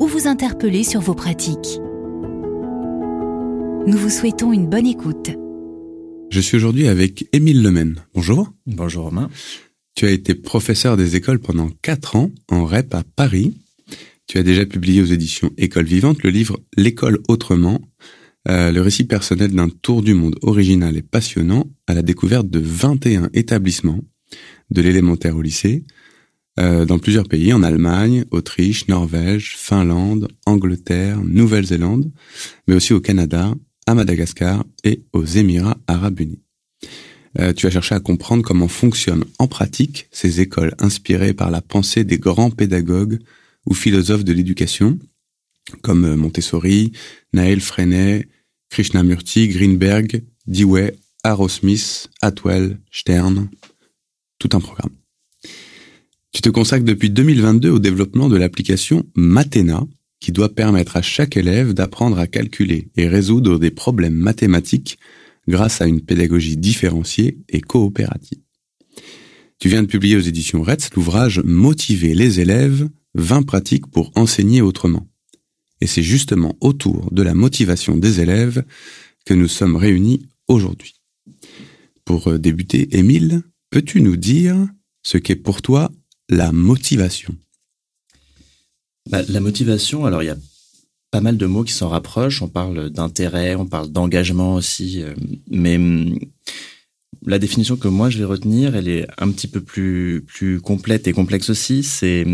ou vous interpeller sur vos pratiques. Nous vous souhaitons une bonne écoute. Je suis aujourd'hui avec Émile Lemaine. Bonjour. Bonjour Romain. Tu as été professeur des écoles pendant 4 ans en REP à Paris. Tu as déjà publié aux éditions École Vivante le livre L'école autrement, euh, le récit personnel d'un tour du monde original et passionnant à la découverte de 21 établissements, de l'élémentaire au lycée, euh, dans plusieurs pays, en Allemagne, Autriche, Norvège, Finlande, Angleterre, Nouvelle-Zélande, mais aussi au Canada, à Madagascar et aux Émirats arabes unis. Euh, tu as cherché à comprendre comment fonctionnent en pratique ces écoles inspirées par la pensée des grands pédagogues ou philosophes de l'éducation, comme euh, Montessori, Naël Freinet, Krishnamurti, Greenberg, Dewey, Arrowsmith, Atwell, Stern, tout un programme. Tu te consacres depuis 2022 au développement de l'application Matena, qui doit permettre à chaque élève d'apprendre à calculer et résoudre des problèmes mathématiques grâce à une pédagogie différenciée et coopérative. Tu viens de publier aux éditions RETS l'ouvrage Motiver les élèves, 20 pratiques pour enseigner autrement. Et c'est justement autour de la motivation des élèves que nous sommes réunis aujourd'hui. Pour débuter, Émile, peux-tu nous dire ce qu'est pour toi la motivation bah, La motivation, alors il y a pas mal de mots qui s'en rapprochent. On parle d'intérêt, on parle d'engagement aussi. Euh, mais hum, la définition que moi je vais retenir, elle est un petit peu plus plus complète et complexe aussi. C'est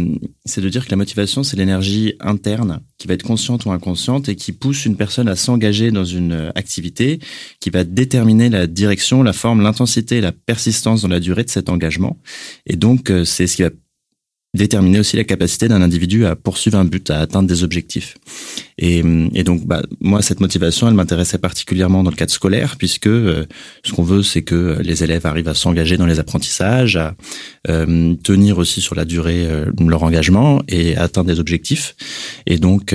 c'est de dire que la motivation, c'est l'énergie interne qui va être consciente ou inconsciente et qui pousse une personne à s'engager dans une activité, qui va déterminer la direction, la forme, l'intensité la persistance dans la durée de cet engagement. Et donc euh, c'est ce qui va déterminer aussi la capacité d'un individu à poursuivre un but, à atteindre des objectifs. Et, donc, bah, moi, cette motivation, elle m'intéressait particulièrement dans le cadre scolaire, puisque euh, ce qu'on veut, c'est que les élèves arrivent à s'engager dans les apprentissages, à euh, tenir aussi sur la durée euh, leur engagement et atteindre des objectifs. Et donc,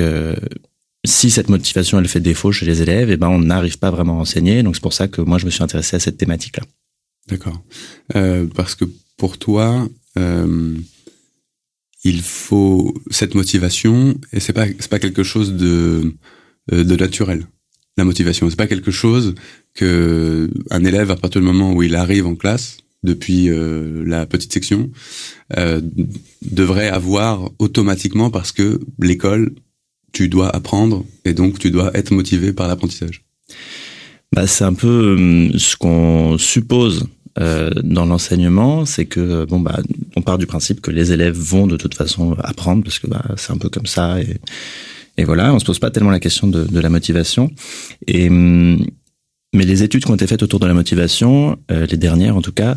si cette motivation, elle fait défaut chez les élèves, eh ben, on n'arrive pas vraiment à enseigner. Donc, c'est pour ça que moi, je me suis intéressé à cette thématique-là. D'accord. parce que pour toi, il faut cette motivation et c'est pas c'est pas quelque chose de euh, de naturel. La motivation, c'est pas quelque chose que un élève à partir du moment où il arrive en classe depuis euh, la petite section euh, devrait avoir automatiquement parce que l'école tu dois apprendre et donc tu dois être motivé par l'apprentissage. Bah, c'est un peu hum, ce qu'on suppose euh, dans l'enseignement, c'est que bon bah on part du principe que les élèves vont de toute façon apprendre parce que bah, c'est un peu comme ça et, voilà, on se pose pas tellement la question de, de la motivation. Et hum, mais les études qui ont été faites autour de la motivation, euh, les dernières en tout cas,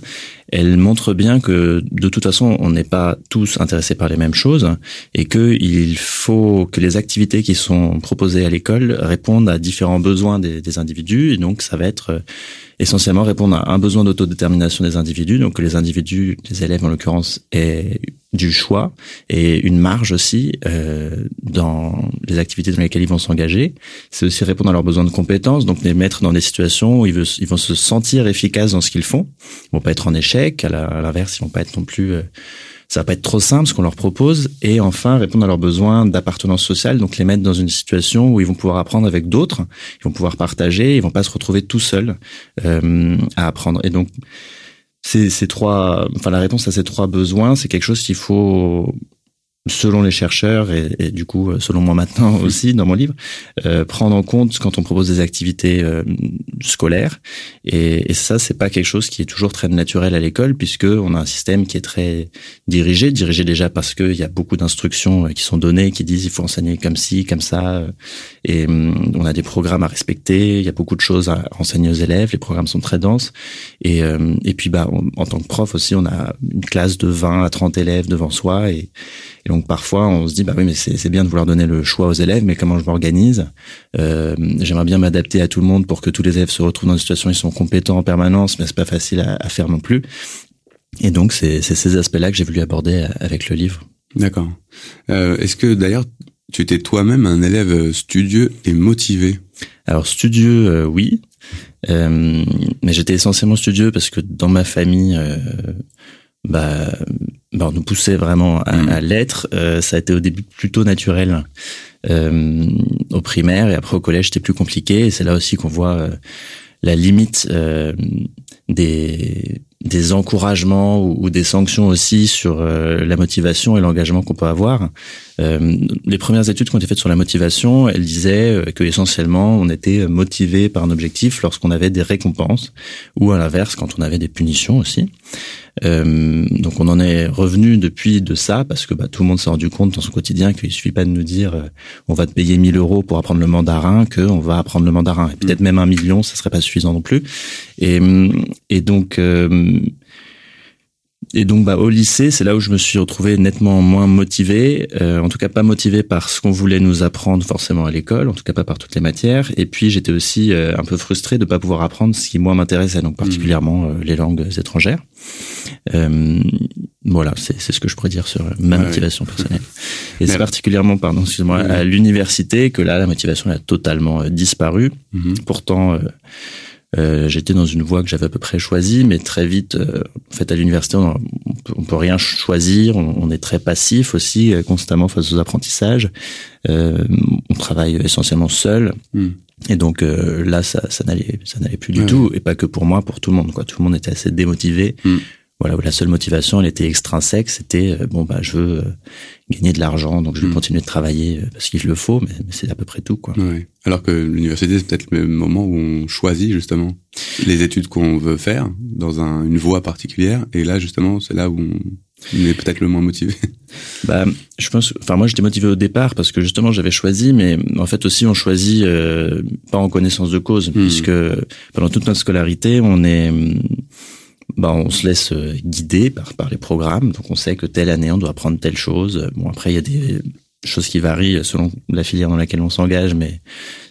elles montrent bien que de toute façon, on n'est pas tous intéressés par les mêmes choses et que il faut que les activités qui sont proposées à l'école répondent à différents besoins des, individus. Et donc, ça va être euh, essentiellement répondre à un besoin d'autodétermination des individus, donc que les individus, les élèves en l'occurrence, aient du choix et une marge aussi euh, dans les activités dans lesquelles ils vont s'engager. C'est aussi répondre à leurs besoins de compétences, donc les mettre dans des situations où ils vont se sentir efficaces dans ce qu'ils font. Ils vont pas être en échec, à l'inverse, ils vont pas être non plus... Euh, ça va pas être trop simple ce qu'on leur propose. Et enfin, répondre à leurs besoins d'appartenance sociale, donc les mettre dans une situation où ils vont pouvoir apprendre avec d'autres, ils vont pouvoir partager, ils vont pas se retrouver tout seuls euh, à apprendre. Et donc, ces trois, enfin la réponse à ces trois besoins, c'est quelque chose qu'il faut selon les chercheurs et, et, du coup selon moi maintenant aussi dans mon livre, euh, prendre en compte quand on propose des activités euh, scolaires. Et, et ça c'est pas quelque chose qui est toujours très naturel à l'école puisque on a un système qui est très dirigé, dirigé déjà parce qu'il y a beaucoup d'instructions euh, qui sont données qui disent il faut enseigner comme ci, comme ça euh, et hum, on a des programmes à respecter, il y a beaucoup de choses à enseigner aux élèves, les programmes sont très denses. Et et puis bah en tant que prof aussi on a une classe de 20 à 30 élèves devant soi et, et donc parfois on se dit bah oui mais c'est bien de vouloir donner le choix aux élèves, mais comment je m'organise? Euh, J'aimerais bien m'adapter à tout le monde pour que tous les élèves se retrouvent dans une situation où ils sont compétents en permanence, mais c'est pas facile à, à, faire non plus. Et donc c'est ces aspects-là que j'ai voulu aborder avec le livre. D'accord. Euh, Est-ce que d'ailleurs tu étais toi-même un élève studieux et motivé? Alors studieux, euh, oui. Euh, mais j'étais essentiellement studieux parce que dans ma famille, euh, bah, bah, on nous poussait vraiment à, mm. à l'être. Euh, ça a été au début plutôt naturel euh, au primaire et après au collège c'était plus compliqué. Et c'est là aussi qu'on voit la limite des des encouragements ou, des sanctions aussi sur la motivation et l'engagement qu'on peut avoir. Euh, les premières études qui ont été faites sur la motivation, elles disaient que essentiellement on était motivé par un objectif lorsqu'on avait des récompenses ou à l'inverse quand on avait des punitions aussi. Euh, donc on en est revenu depuis de ça parce que bah, tout le monde s'est rendu compte dans son quotidien qu'il suffit pas de nous dire euh, on va te payer 1000 euros pour apprendre le mandarin que on va apprendre le mandarin et peut-être mm. même un million ça serait pas suffisant non plus et, et donc euh, et donc, bah, au lycée, c'est là où je me suis retrouvé nettement moins motivé, euh, en tout cas pas motivé par ce qu'on voulait nous apprendre forcément à l'école, en tout cas pas par toutes les matières. Et puis, j'étais aussi euh, un peu frustré de pas pouvoir apprendre ce qui moi m'intéressait, donc particulièrement euh, les langues étrangères. voilà, c'est ce que je pourrais dire sur ma motivation personnelle. Et c'est particulièrement, pardon, excuse-moi, à l'université que là, la motivation a totalement disparu. Mm-hmm. Pourtant euh, j'étais dans une voie que j'avais à peu près choisie, mais très vite, euh, en fait, à l'université, on, on, peut rien choisir. On, est très passif aussi, euh, constamment face aux apprentissages. on travaille essentiellement seul. Hmm. Et donc là, ça, ça n'allait, ça n'allait plus du tout, et pas que pour moi, pour tout le monde. Quoi, tout le monde était assez démotivé. Hmm voilà, la seule motivation, elle était extrinsèque, c'était euh, bon bah je veux euh, gagner de l'argent, donc je vais hmm. continuer de travailler euh, parce qu'il le faut, mais, c'est à peu près tout quoi. Ouais. Alors que l'université c'est peut-être le moment où on choisit justement les études qu'on veut faire dans un, une voie particulière, et là justement c'est là où on est peut-être le moins motivé. Bah, je pense. Enfin, moi, j'étais motivé au départ parce que justement, j'avais choisi, mais en fait aussi, on choisit pas en connaissance de cause, hmm. puisque pendant toute notre scolarité, on est bah, on se laisse euh, guider par, par les programmes. Donc on sait que telle année on doit apprendre telle chose. Bon après il y a des choses qui varient selon la filière dans laquelle on s'engage, mais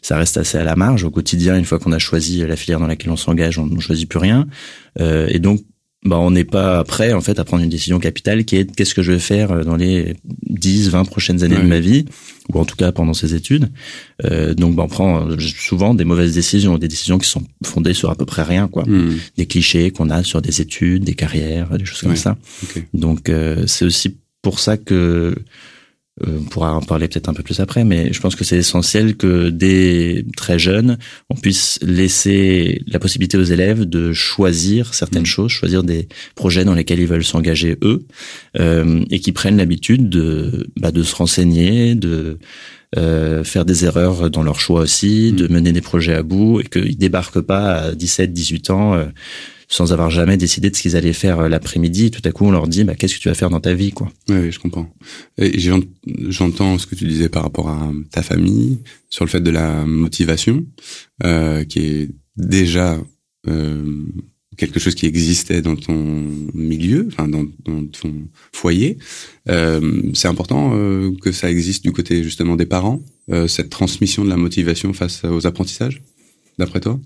ça reste assez à la marge. Au quotidien, une fois qu'on a choisi la filière dans laquelle on s'engage, on ne choisit plus rien. Euh, et donc bah, on n'est pas prêt en fait à prendre une décision capitale qui est qu'est-ce que je vais faire euh, dans les 10, 20 prochaines années de ma vie? Ou en tout cas pendant ces études. Euh, donc bah, on prend euh, souvent des mauvaises décisions, des décisions qui sont fondées sur à peu près rien quoi, hmm. des clichés qu'on a sur des études, des carrières, des choses comme ça. Donc euh, c'est aussi pour ça que euh, on pourra en parler peut-être un peu plus après, mais je pense que c'est essentiel que dès très jeunes, on puisse laisser la possibilité aux élèves de choisir certaines mmh. choses, choisir des projets dans lesquels ils veulent s'engager eux, euh, et qui prennent l'habitude de, bah, de se renseigner, de euh, faire des erreurs dans leur choix aussi, mmh. de mener des projets à bout, et qu'ils débarquent pas à 17, 18 ans. Sans avoir jamais décidé de ce qu'ils allaient faire euh, l'après-midi. Tout à coup, on leur dit, bah, qu'est-ce que tu vas faire dans ta vie, quoi? Oui, oui je comprends. Et j'entends ce que tu disais par rapport à ta famille, sur le fait de la motivation, euh, qui est déjà euh, quelque chose qui existait dans ton milieu, enfin dans, dans ton foyer. Euh, c'est important euh, que ça existe du côté justement des parents, euh, cette transmission de la motivation face aux apprentissages, d'après toi?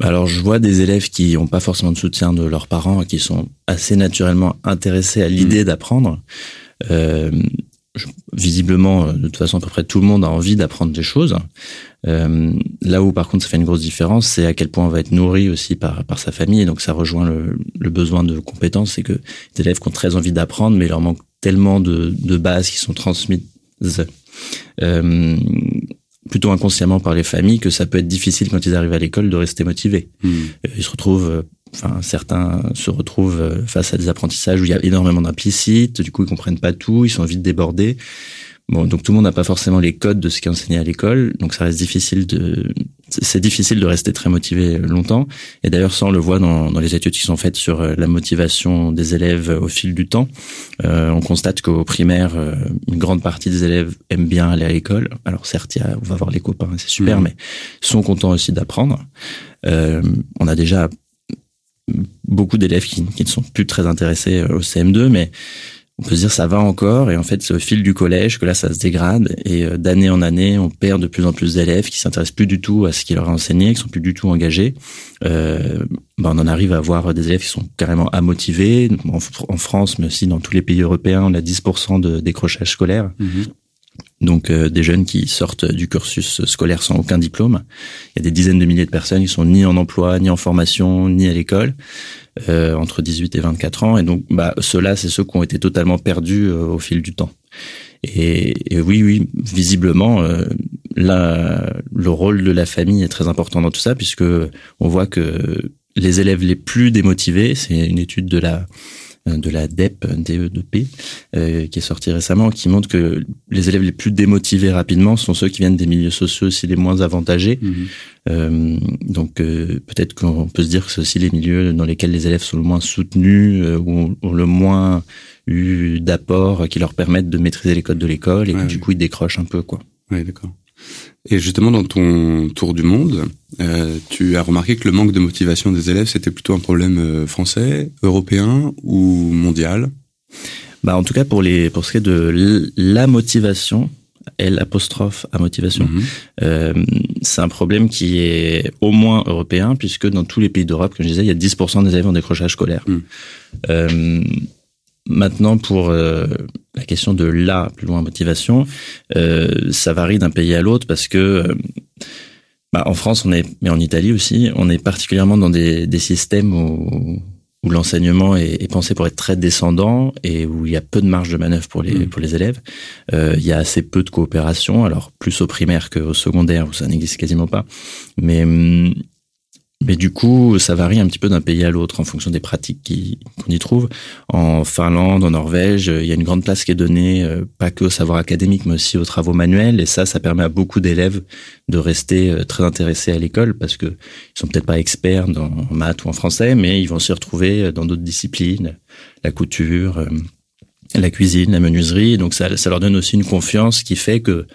Alors je vois des élèves qui n'ont pas forcément de soutien de leurs parents et qui sont assez naturellement intéressés à l'idée mmh. d'apprendre. Euh, visiblement, de toute façon, à peu près tout le monde a envie d'apprendre des choses. Euh, là où, par contre, ça fait une grosse différence, c'est à quel point on va être nourri aussi par, par sa famille. Et donc, ça rejoint le, le besoin de compétences. C'est que des élèves qui ont très envie d'apprendre, mais il leur manque tellement de, de bases qui sont transmises euh, plutôt inconsciemment par les familles que ça peut être difficile quand ils arrivent à l'école de rester motivés. Hmm. Euh, ils se retrouvent, euh, enfin certains se retrouvent euh, face à des apprentissages où il y a énormément d'implicites, du coup ils comprennent pas tout, ils sont vite débordés. Bon, donc tout le monde n'a pas forcément les codes de ce qui est enseigné à l'école, donc ça reste difficile de, c'est difficile de rester très motivé longtemps. Et d'ailleurs, ça on le voit dans, dans, les études qui sont faites sur euh, la motivation des élèves au fil du temps. Euh, on constate qu'au primaire, euh, une grande partie des élèves aiment bien aller à l'école. Alors certes, y a, on va voir les copains, c'est super, mmh. mais sont contents aussi d'apprendre. Euh, on a déjà beaucoup d'élèves qui, qui, ne sont plus très intéressés au CM2, mais on peut se dire ça va encore et en fait c'est au fil du collège que là ça se dégrade et euh, d'année en année on perd de plus en plus d'élèves qui s'intéressent plus du tout à ce qu'il leur a enseigné, qui sont plus du tout engagés. Euh, ben on en arrive à avoir des élèves qui sont carrément amotivés en, France mais aussi dans tous les pays européens on a 10% de décrochage scolaire. Mhm. Donc euh, des jeunes qui sortent du cursus scolaire sans aucun diplôme. Il y a des dizaines de milliers de personnes qui sont ni en emploi, ni en formation, ni à l'école. Euh, entre 18 et 24 ans. Et donc, bah, ceux-là, c'est ceux qui ont été totalement perdus euh, au fil du temps. Et, oui, oui, visiblement, euh, là, le rôle de la famille est très important dans tout ça, puisque on voit que les élèves les plus démotivés, c'est une étude de la de la DEP, DEP, euh, qui est sortie récemment, qui montre que les élèves les plus démotivés rapidement sont ceux qui viennent des milieux sociaux aussi les moins avantagés. Mhm. Euh, donc euh, peut-être qu'on peut se dire que c'est aussi les milieux dans lesquels les élèves sont le moins soutenus euh, ou ont le moins eu d'apports qui leur permettent de maîtriser les codes de l'école et du coup ils décrochent un peu quoi. Ouais, d'accord. Et justement, dans ton tour du monde, euh, tu as remarqué que le manque de motivation des élèves, c'était plutôt un problème euh, français, européen ou mondial? Bah, En tout cas, pour, les, pour ce qui est de la motivation, L apostrophe à motivation, mhm. euh, c'est un problème qui est au moins européen, puisque dans tous les pays d'Europe, comme je disais, il y a 10% des élèves en décrochage scolaire. Mhm. Euh, Maintenant, pour euh, la question de la plus loin motivation, euh, ça varie d'un pays à l'autre parce que euh, bah, en France, on est, mais en Italie aussi, on est particulièrement dans des, des systèmes où, où l'enseignement est, est, pensé pour être très descendant et où il y a peu de marge de manœuvre pour les mmh. pour les élèves. Euh, il y a assez peu de coopération, alors plus au primaire qu'au secondaire où ça n'existe quasiment pas. Mais hum, mais du coup, ça varie un petit peu d'un pays à l'autre en fonction des pratiques qu'on y trouve. En Finlande, en Norvège, il y a une grande place qui est donnée, euh, pas que au savoir académique, mais aussi aux travaux manuels. Et ça, ça permet à beaucoup d'élèves de rester euh, très intéressés à l'école parce que ils sont peut-être pas experts en maths ou en français, mais ils vont s'y retrouver euh, dans d'autres disciplines, la couture, la cuisine, la menuiserie. Donc ça, ça leur donne aussi une confiance qui fait que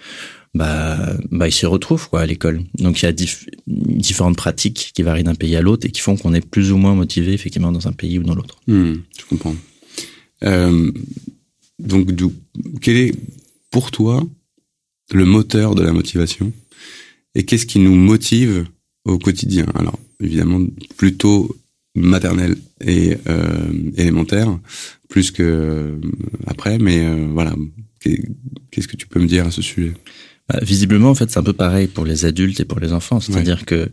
bah, bah ils s'y retrouvent quoi à l'école. Donc il y a différentes pratiques qui varient d'un pays à l'autre et qui font qu'on est plus ou moins motivé effectivement dans un pays ou dans l'autre. Hmm, je comprends. Euh, donc quel est pour toi le moteur de la motivation et qu'est-ce qui nous motive au quotidien? Alors évidemment plutôt maternel et euh, élémentaire plus que euh, après, mais voilà. Qu'est-ce que tu peux me dire à ce sujet? Bah, visiblement, en fait, c'est un peu pareil pour les adultes et pour les enfants. C'est-à-dire que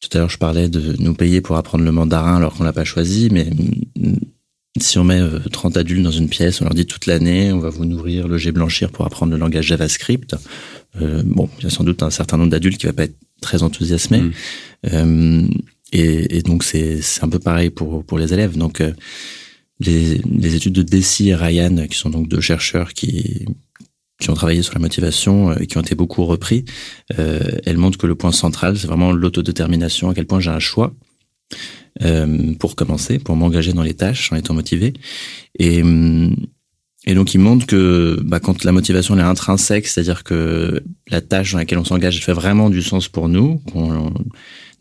tout à l'heure, je parlais de nous payer pour apprendre le mandarin alors qu'on l'a pas choisi, mais mm, si on met 30 euh, adultes dans une pièce, on leur dit toute l'année, on va vous nourrir le G blanchir pour apprendre le langage JavaScript. Euh, bon, il y a sans doute un certain nombre d'adultes qui va pas être très enthousiasmés. Mm. Euh, et, et, donc c'est un peu pareil pour pour les élèves. Donc euh, les, les études de Desi et Ryan, qui sont donc deux chercheurs qui qui ont travaillé sur la motivation euh, et qui ont été beaucoup repris, euh, elles montrent que le point central, c'est vraiment l'autodétermination, à quel point j'ai un choix euh, pour commencer, pour m'engager dans les tâches en étant motivé. Et, hum, et donc, ils montrent que bah, quand la motivation est intrinsèque, c'est-à-dire que la tâche dans laquelle on s'engage fait vraiment du sens pour nous, qu'on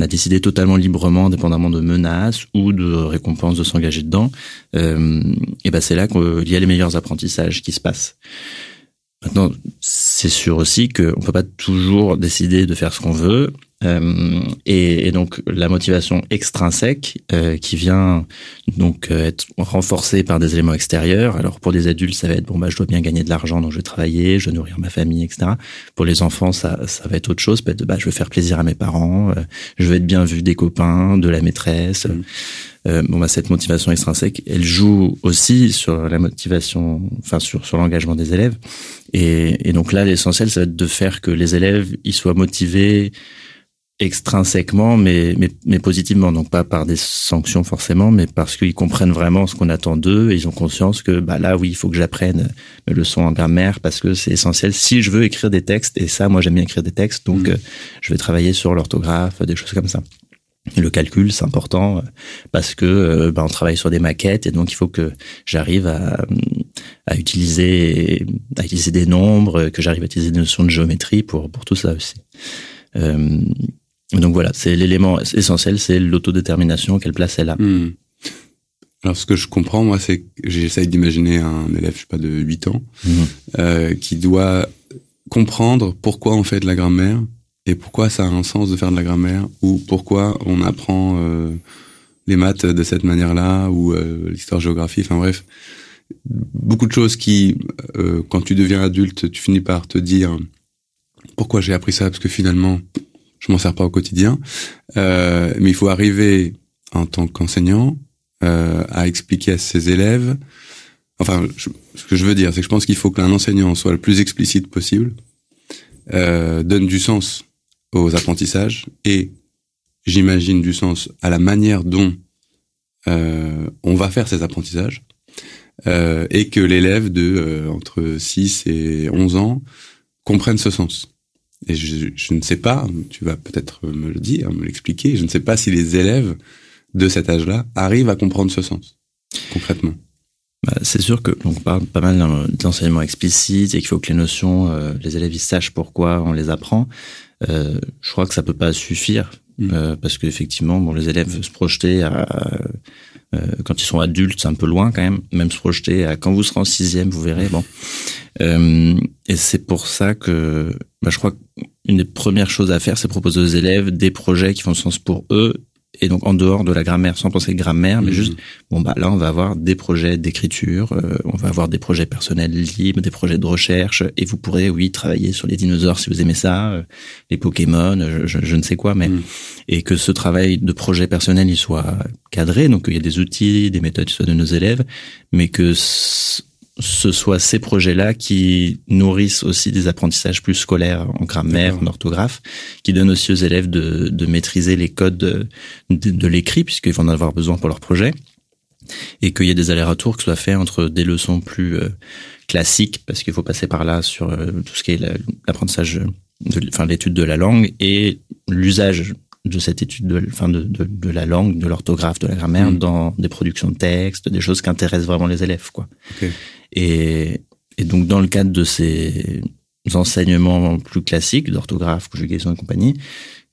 a décidé totalement librement, indépendamment de menaces ou de récompenses de s'engager dedans, euh, et ben c'est là qu'il y a les meilleurs apprentissages qui se passent. Maintenant, c'est sûr aussi qu'on peut pas toujours décider de faire ce qu'on veut. Euh, et, et, donc la motivation extrinsèque euh, qui vient donc euh, être renforcée par des éléments extérieurs. Alors pour des adultes, ça va être bon bah je dois bien gagner de l'argent, donc je vais travailler, je dois nourrir ma famille, etc. Pour les enfants, ça ça va être autre chose, peut-être bah je vais faire plaisir à mes parents, euh, je vais être bien vu des copains, de la maîtresse. Mmh. Euh, bon bah cette motivation extrinsèque, elle joue aussi sur la motivation, enfin sur sur l'engagement des élèves. Et, et donc là, l'essentiel, ça va être de faire que les élèves ils soient motivés extrinsèquement, mais, mais, mais positivement, donc pas par des sanctions forcément, mais parce qu'ils comprennent vraiment ce qu'on attend d'eux et ils ont conscience que bah là, oui, il faut que j'apprenne mes leçons en grammaire parce que c'est essentiel si je veux écrire des textes. Et ça, moi, j'aime bien écrire des textes, donc mmh. euh, je vais travailler sur l'orthographe, des choses comme ça. Et le calcul, c'est important euh, parce que euh, bah, on travaille sur des maquettes et donc il faut que j'arrive à, à utiliser à utiliser des nombres, que j'arrive à utiliser des notions de géométrie pour pour tout ça aussi. Euh, donc voilà, c'est l'élément essentiel, c'est l'autodétermination, quelle place elle a. Hmm. Alors ce que je comprends moi, c'est que j'essaye d'imaginer un élève, je sais pas, de 8 ans, Mhm. euh, qui doit comprendre pourquoi on fait de la grammaire et pourquoi ça a un sens de faire de la grammaire ou pourquoi on apprend euh, les maths de cette manière-là ou euh, l'histoire-géographie. Enfin bref, beaucoup de choses qui, quand tu deviens adulte, tu finis par te dire pourquoi j'ai appris ça parce que finalement je m'en sers pas au quotidien. Euh, mais il faut arriver en tant qu'enseignant euh, à expliquer à ses élèves. Enfin, ce que je veux dire, c'est que je pense qu'il faut qu'un enseignant soit le plus explicite possible, euh, donne du sens aux apprentissages et j'imagine du sens à la manière dont euh, on va faire ces apprentissages euh, et que l'élève de euh, entre 6 et 11 ans comprenne ce sens. Et je, je ne sais pas, tu vas peut-être me le dire, me l'expliquer, je ne sais pas si les élèves de cet âge-là arrivent à comprendre ce sens, concrètement. Bah, c'est sûr que donc, on parle pas mal d'enseignement explicite et qu'il faut que les notions, euh, les élèves ils sachent pourquoi on les apprend. Euh, je crois que ça peut pas suffire Mm. euh, parce qu'effectivement, bon, les élèves se projeter à euh, quand ils sont adultes, c'est un peu loin quand même. Même se projeter à quand vous serez en sixième, vous verrez. Bon, Euh, et c'est pour ça que bah, je crois qu'une des premières choses à faire, c'est proposer aux élèves des projets qui font sens pour eux et donc en dehors de la grammaire, sans penser grammaire, mais Mhm. juste bon bah là on va avoir des projets d'écriture, euh, on va avoir des projets personnels libres, des projets de recherche, et vous pourrez oui travailler sur les dinosaures si vous aimez ça, euh, les Pokémon, je, je- je ne sais quoi, mais Mhm. et que ce travail de projet personnel il soit cadré, donc il y a des outils, des méthodes qui soient de nos élèves, mais que ce soit ces projets-là qui nourrissent aussi des apprentissages plus scolaires en grammaire, en orthographe, qui donnent aussi aux élèves de, de maîtriser les codes de, de, de l'écrit, puisqu'ils vont en avoir besoin pour leur projet, et qu'il y ait des allers-retours qui soient faits entre des leçons plus euh, classiques, parce qu'il faut passer par là sur euh, tout ce qui est la- l'apprentissage, enfin l'étude de la langue et l'usage de cette étude de, enfin de, de, de la langue, de l'orthographe, de la grammaire Mm. dans des productions de textes, des choses qui intéressent vraiment les élèves, quoi. Et, et donc dans le cadre de ces enseignements plus classiques d'orthographe, conjugaison et compagnie,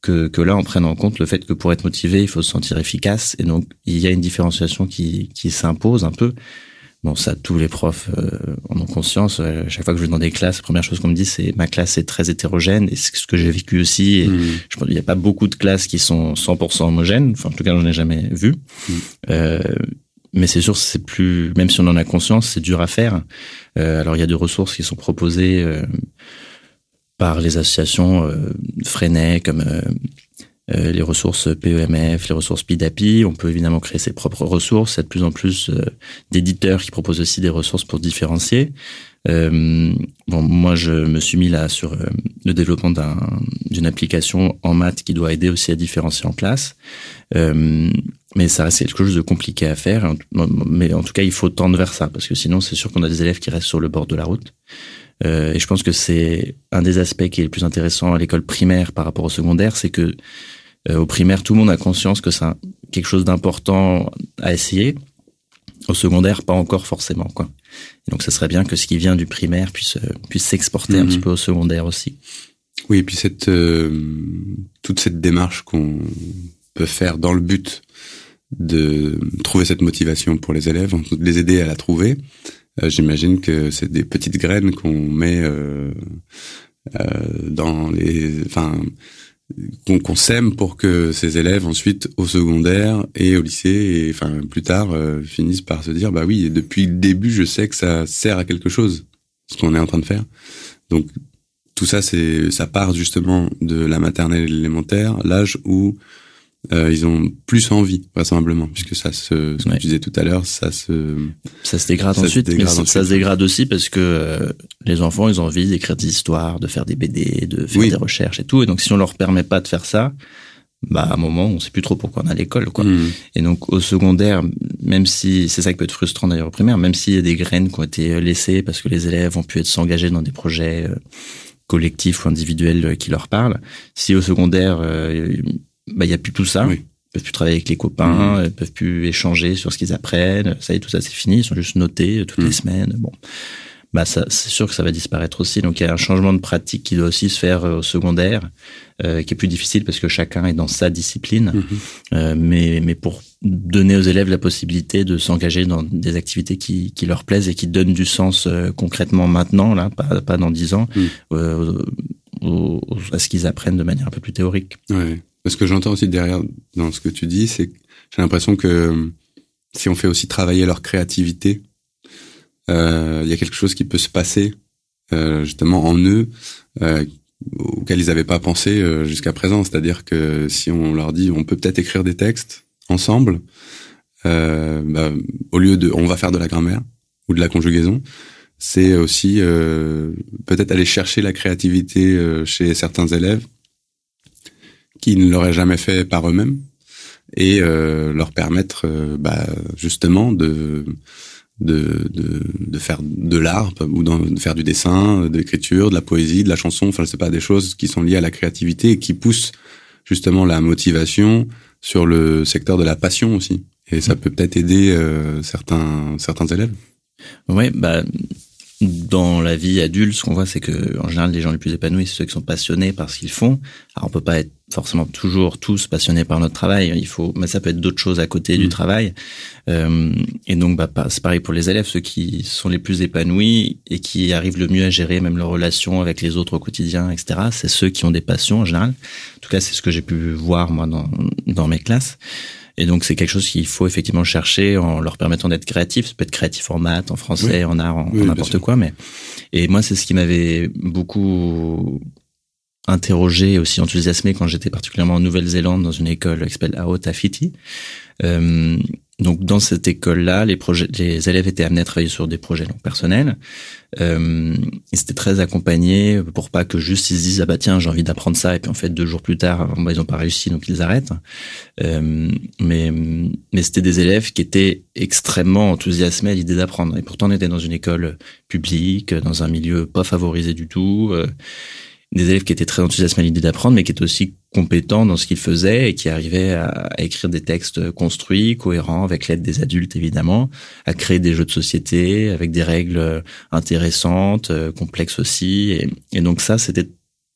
que, que là on prenne en compte le fait que pour être motivé, il faut se sentir efficace. Et donc il y a une différenciation qui, qui s'impose un peu. Bon, ça, tous les profs euh, en ont conscience. Euh, chaque fois que je vais dans des classes, la première chose qu'on me dit, c'est ma classe est très hétérogène. Et c'est ce que j'ai vécu aussi. Et Mhm. je pense qu'il n'y a pas beaucoup de classes qui sont 100% homogènes. Enfin, en tout cas, j'en ai jamais vu. Mm. Euh, mais c'est sûr, c'est plus, même si on en a conscience, c'est dur à faire. Euh, alors, il y a des ressources qui sont proposées euh, par les associations euh, Freinet, comme euh, les ressources PEMF, les ressources PIDAPI. On peut évidemment créer ses propres ressources. Il y a de plus en plus euh, d'éditeurs qui proposent aussi des ressources pour différencier. Euh, bon, moi, je me suis mis là sur euh, le développement d'un- d'une application en maths qui doit aider aussi à différencier en classe. Euh, mais ça reste quelque chose de compliqué à faire. Mais en tout cas, il faut tendre vers ça parce que sinon, c'est sûr qu'on a des élèves qui restent sur le bord de la route. Euh, et je pense que c'est un des aspects qui est le plus intéressant à l'école primaire par rapport au secondaire, c'est que euh, au primaire, tout le monde a conscience que c'est quelque chose d'important à essayer. Au secondaire, pas encore forcément, quoi. Et donc, ce serait bien que ce qui vient du primaire puisse euh, puisse s'exporter un Mhm. petit peu au secondaire aussi. Oui, et puis cette euh, toute cette démarche qu'on peut faire dans le but de trouver cette motivation pour les élèves, de les aider à la trouver. euh, J'imagine que c'est des petites graines qu'on met euh, dans les, enfin, qu'on qu'on sème pour que ces élèves ensuite au secondaire et au lycée et enfin plus tard euh, finissent par se dire bah oui depuis le début je sais que ça sert à quelque chose ce qu'on est en train de faire. Donc tout ça, c'est ça part justement de la maternelle et l'élémentaire, l'âge où euh, ils ont plus envie, vraisemblablement, puisque ça se, ce que Ouais. tu disais tout à l'heure, ça se, Ça se dégrade Ça se ensuite, dégrade mais ça, ensuite. ça se dégrade aussi parce que euh, les enfants, ils ont envie d'écrire des histoires, de faire des BD, de faire Oui. des recherches et tout. Et donc, si on leur permet pas de faire ça, bah, à un moment, on sait plus trop pourquoi on est à l'école, quoi. Hmm. Et donc, au secondaire, même si, c'est ça qui peut être frustrant d'ailleurs au primaire, même s'il y a des graines qui ont été laissées parce que les élèves ont pu être s'engager dans des projets euh, collectifs ou individuels euh, qui leur parlent, si au secondaire, euh, bah, il y a plus tout ça. Oui. Ils peuvent plus travailler avec les copains, ils peuvent plus échanger sur ce qu'ils apprennent. Ça y est, tout ça c'est fini. Ils sont juste notés euh, toutes Mhm. les semaines. Bon, bah c'est sûr que ça va disparaître aussi. Donc il y a un changement de pratique qui doit aussi se faire au secondaire, euh, qui est plus difficile parce que chacun est dans sa discipline. Mhm. Euh, mais, mais pour donner aux élèves la possibilité de s'engager dans des activités qui, qui leur plaisent et qui donnent du sens concrètement maintenant, là, pas, pas dans dix ans, mhm. à ce qu'ils apprennent de manière un peu plus théorique. Ouais. Ce que j'entends aussi derrière dans ce que tu dis, c'est que j'ai l'impression que si on fait aussi travailler leur créativité, euh, il y a quelque chose qui peut se passer euh, justement en eux euh, auquel ils n'avaient pas pensé euh, jusqu'à présent. C'est-à-dire que si on leur dit on peut peut-être écrire des textes ensemble, euh, bah, au lieu de on va faire de la grammaire ou de la conjugaison, c'est aussi euh, peut-être aller chercher la créativité chez certains élèves qui ne l'auraient jamais fait par eux-mêmes et euh, leur permettre euh, bah, justement de, de, de, faire de l'art ou de faire du dessin, de l'écriture, de la poésie, de la chanson, enfin je sais pas, des choses qui sont liées à la créativité et qui poussent justement la motivation sur le secteur de la passion aussi. Et ça peut peut-être aider euh, certains certains élèves. Oui, bah dans la vie adulte, ce qu'on voit, c'est que en général, les gens les plus épanouis, c'est ceux qui sont passionnés par ce qu'ils font. Alors, on peut pas être forcément toujours tous passionnés par notre travail. Il faut, mais ça peut être d'autres choses à côté du mm. travail. Euh, et donc, bah, c'est pareil pour les élèves, ceux qui sont les plus épanouis et qui arrivent le mieux à gérer même leurs relations avec les autres au quotidien, etc. C'est ceux qui ont des passions en général. En tout cas, c'est ce que j'ai pu voir moi dans, dans mes classes. Et donc c'est quelque chose qu'il faut effectivement chercher en leur permettant d'être créatifs. Ça peut être créatif en maths, en français, en art, en, n'importe quoi. Mais et moi c'est ce qui m'avait beaucoup interrogé et aussi enthousiasmé quand j'étais particulièrement en Nouvelle-Zélande dans une école qui s'appelle Aotafiti. Euh, donc dans cette école-là, les projets, les élèves étaient amenés à travailler sur des projets donc personnels. Euh, ils étaient très accompagnés pour pas que juste ils se disent ah bah tiens j'ai envie d'apprendre ça et puis en fait deux jours plus tard bah, ils ont pas réussi donc ils arrêtent. Euh, mais mais c'était des élèves qui étaient extrêmement enthousiasmés à l'idée d'apprendre et pourtant on était dans une école publique dans un milieu pas favorisé du tout. Euh, des élèves qui étaient très enthousiasmés à l'idée d'apprendre, mais qui étaient aussi compétents dans ce qu'ils faisaient et qui arrivaient à, écrire des textes construits, cohérents, avec l'aide des adultes évidemment, à créer des jeux de société avec des règles intéressantes, euh, complexes aussi. Et, donc ça, c'était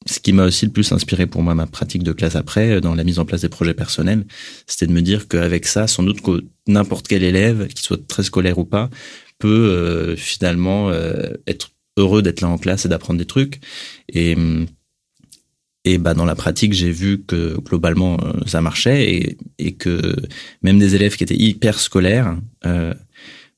ce qui m'a aussi le plus inspiré pour moi ma pratique de classe après, euh, dans la mise en place des projets personnels, c'était de me dire qu'avec ça, sans doute que n'importe quel élève, qu'il soit très scolaire ou pas, peut euh, finalement être heureux d'être là en classe et d'apprendre des trucs. Et, et bah dans la pratique, j'ai vu que globalement euh, ça marchait et, et, que même des élèves qui étaient hyper scolaires, euh,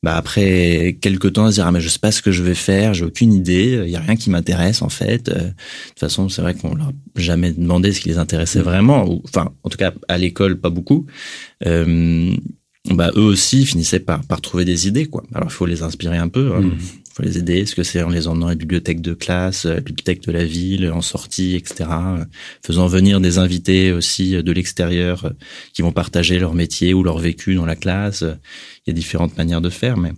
bah après quelques temps, à se dire ah mais je sais pas ce que je vais faire, j'ai aucune idée, il y a rien qui m'intéresse en fait. Euh, de toute façon, c'est vrai qu'on leur a jamais demandé ce qui les intéressait mmh. vraiment, ou enfin en tout cas à l'école pas beaucoup. Euh, bah eux aussi finissaient par par trouver des idées quoi. Alors il faut les inspirer un peu. Hein. Faut les aider. Est-ce que c'est en les emmenant à la bibliothèque de classe, à la bibliothèque de la ville, en sortie, etc. Faisant venir des invités aussi de l'extérieur euh, qui vont partager leur métier ou leur vécu dans la classe. Il y a différentes manières de faire, mais,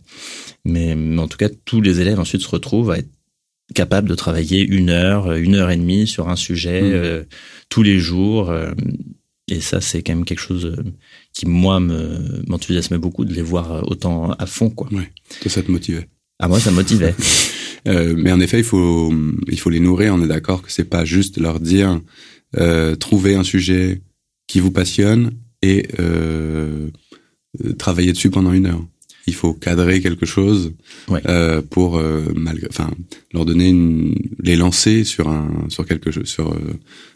mais, en tout cas, tous les élèves ensuite se retrouvent à être capables de travailler une heure, une heure et demie sur un sujet mmh. euh, tous les jours. Euh, et ça, c'est quand même quelque chose qui, moi, m'enthousiasmait beaucoup de les voir autant à fond, quoi. Ouais, ça te motivait. Ah moi ça me motivait. euh, mais en effet, il faut il faut les nourrir. On est d'accord que c'est pas juste leur dire euh, trouver un sujet qui vous passionne et euh, travailler dessus pendant une heure. Il faut cadrer quelque chose euh, pour enfin leur donner une, les lancer sur un sur quelque sur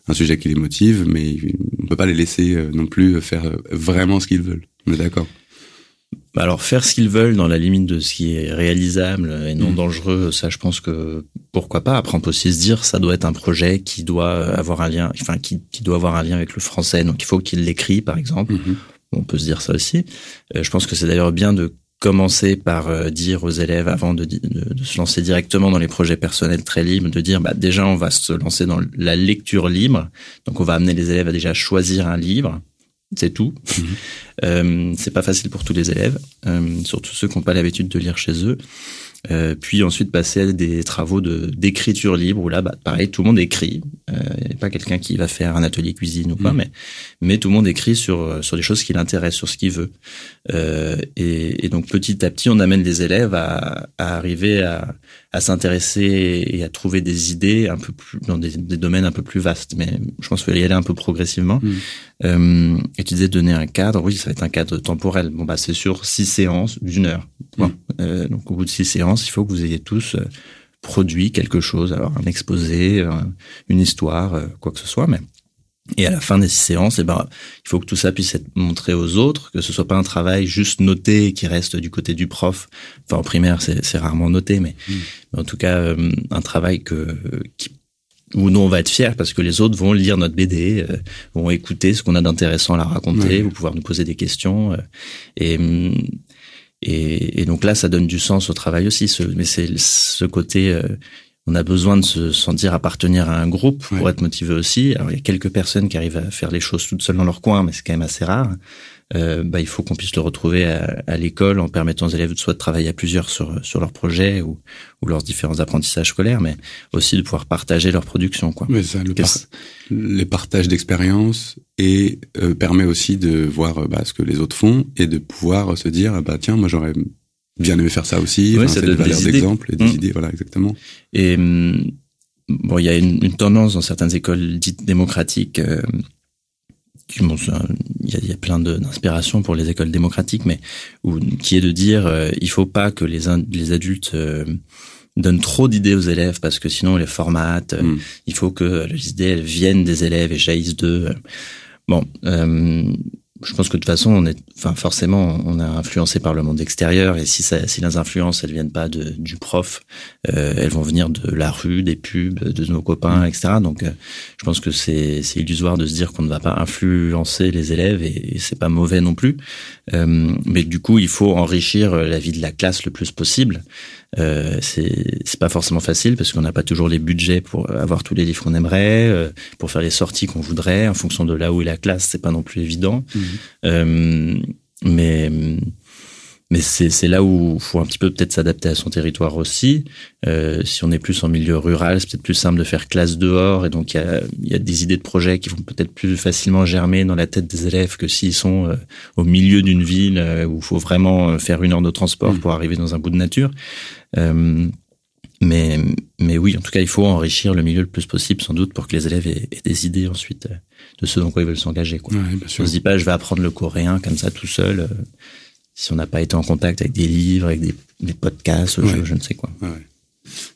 un sujet qui les motive, mais on peut pas les laisser non plus faire vraiment ce qu'ils veulent. On est d'accord. Bah, alors faire ce qu'ils veulent dans la limite de ce qui est réalisable et non mm. dangereux, ça je pense que pourquoi pas. Après on peut aussi se dire ça doit être un projet qui doit avoir un lien, enfin qui, qui doit avoir un lien avec le français, donc il faut qu'il l'écrit par exemple. Mm-hmm. On peut se dire ça aussi. Euh, je pense que c'est d'ailleurs bien de commencer par euh, dire aux élèves avant de, de, de, se lancer directement dans les projets personnels très libres, de dire bah déjà on va se lancer dans la lecture libre, donc on va amener les élèves à déjà choisir un livre, c'est tout. Mhm. Euh, c'est pas facile pour tous les élèves, euh, surtout ceux qui n'ont pas l'habitude de lire chez eux. Euh, puis ensuite passer à des travaux de d'écriture libre où là bah, pareil tout le monde écrit euh, a pas quelqu'un qui va faire un atelier cuisine ou quoi mm. mais mais tout le monde écrit sur sur des choses qui l'intéressent sur ce qu'il veut euh, et, et, donc petit à petit on amène les élèves à, à arriver à, à s'intéresser et à trouver des idées un peu plus dans des, des, domaines un peu plus vastes. Mais je pense qu'il faut y aller un peu progressivement. Mm. euh, et tu disais donner un cadre. Oui ça va être un cadre temporel. Bon bah c'est sur six séances d'une heure. Bon, mm. euh, donc au bout de six séances il faut que vous ayez tous euh, produit quelque chose, alors un exposé, une histoire, euh, quoi que ce soit, mais et à la fin des séances, eh ben, il faut que tout ça puisse être montré aux autres, que ce soit pas un travail juste noté qui reste du côté du prof. Enfin, en primaire, c'est rarement noté, mais, mm. en tout cas, un travail que, qui, où nous on va être fiers parce que les autres vont lire notre BD, vont écouter ce qu'on a d'intéressant à la raconter, vont pouvoir nous poser des questions. et hum, et, et, donc là, ça donne du sens au travail aussi. Ce, mais c'est ce côté, euh, on a besoin de se sentir appartenir à un groupe pour être motivé aussi. Alors il y a quelques personnes qui arrivent à faire les choses toutes seules dans leur coin, mais c'est quand même assez rare euh, bah, il faut qu'on puisse le retrouver à, à l'école en permettant aux élèves soit de travailler à plusieurs sur, sur leurs projets ou, ou leurs différents apprentissages scolaires, mais aussi de pouvoir partager leur production. Quoi. Mais ça, le les partages d'expériences et euh, permet aussi de voir bah, ce que les autres font et de pouvoir se dire bah tiens moi j'aurais bien aimé faire ça aussi. Ouais, ça donne des d'exemple et des mmh. idées, voilà exactement. Et hum, bon, il y a une, une, tendance dans certaines écoles dites démocratiques. Euh, bon, il y a, y a, plein d'inspirations pour les écoles démocratiques, mais où, qui est de dire euh, il faut pas que les, les adultes euh, donnent trop d'idées aux élèves parce que sinon on les formate. Mm. Il faut que les idées elles viennent des élèves et jaillissent d'eux. Bon, euh, je pense que de toute façon, on est, enfin forcément, on est influencé par le monde extérieur, et si, ça, si les influences, elles viennent pas de, du prof, euh, elles vont venir de la rue, des pubs, de nos copains, etc. Donc, euh, je pense que c'est, illusoire de se dire qu'on ne va pas influencer les élèves, et, et c'est pas mauvais non plus. Euh, mais du coup, il faut enrichir la vie de la classe le plus possible. Euh, c'est c'est pas forcément facile parce qu'on n'a pas toujours les budgets pour avoir tous les livres qu'on aimerait, euh, pour faire les sorties qu'on voudrait en fonction de là où est la classe. C'est pas non plus évident, mmh. euh, mais mais c'est là où faut un petit peu peut-être s'adapter à son territoire aussi. Euh, si on est plus en milieu rural, c'est peut-être plus simple de faire classe dehors, et donc il y a, y a, des idées de projets qui vont peut-être plus facilement germer dans la tête des élèves que s'ils sont euh, au milieu d'une ville euh, où il faut vraiment euh, faire une heure de transport mmh. pour arriver dans un bout de nature. mais mais oui, en tout cas, il faut enrichir le milieu le plus possible, sans doute, pour que les élèves aient, aient des idées ensuite de ce dans quoi ils veulent s'engager. Quoi. Ouais, on se dit pas, je vais apprendre le coréen comme ça tout seul si on n'a pas été en contact avec des livres, avec des, des podcasts, ouais. je, je, ne sais quoi. Ouais,